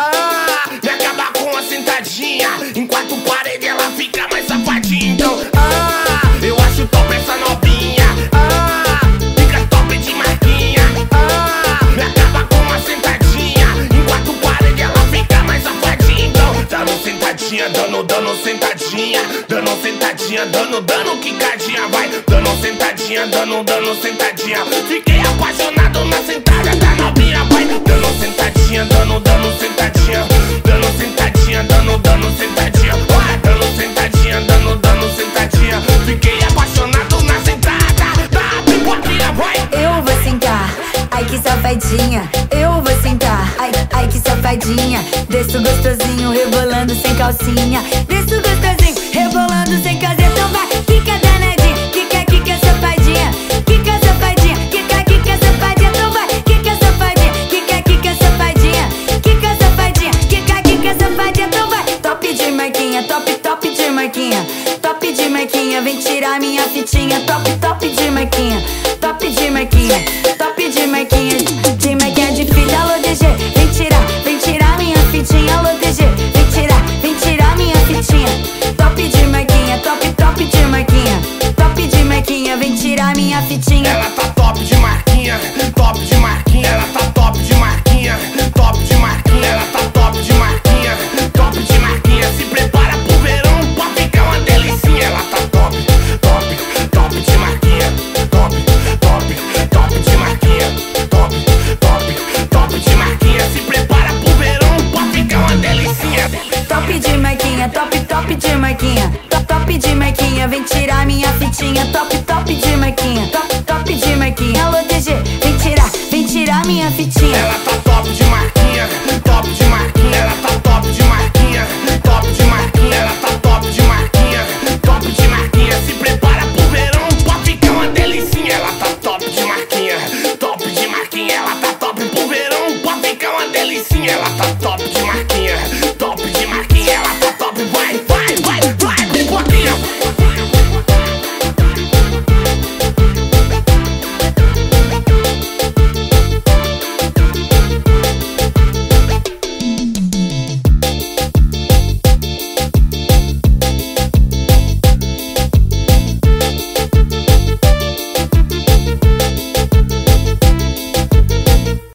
Ah, me acabar com a sentadinha. Enquanto parede ela fica mais safadinha. Então, ah, eu acho top essa novinha. Ah, fica top de marquinha. Ah, me acaba com a sentadinha. Enquanto parede ela fica mais safadinha. Então, dando sentadinha, dando, dando sentadinha. Dando sentadinha, dando, dando quicadinha. Vai, dando sentadinha, dando, dando sentadinha. Fiquei apaixonado na sentada da novinha, vai. Dando safadinha. Eu vou sentar, ai, ai que safadinha. Desço gostosinho, rebolando sem calcinha. Desço gostosinho, rebolando sem calcinha. Então vai, quica danadinha, quica, quica safadinha. Quica safadinha, quica, quica safadinha. Então vai, quica safadinha, quica, quica safadinha. Quica safadinha, quica, quica safadinha. Então vai, top de marquinha, top, top de marquinha. Top de marquinha, vem tirar minha fitinha. Top, top de marquinha, top de marquinha. Top de marquinha, minha fitinha. Top, top de marquinha, top, top de marquinha. Alô DG, vem tirar, vem tirar minha fitinha. Ela tá top de marquinha, top de marquinha. Ela tá top de marquinha, top de marquinha. Ela tá top de marquinha, top de marquinha. Se prepara pro verão pra ficar uma delicinha. Ela tá top de marquinha, top de marquinha. Ela tá top pro verão pra ficar uma delicinha. Ela tá top de marquinha, top de marquinha. Ela tá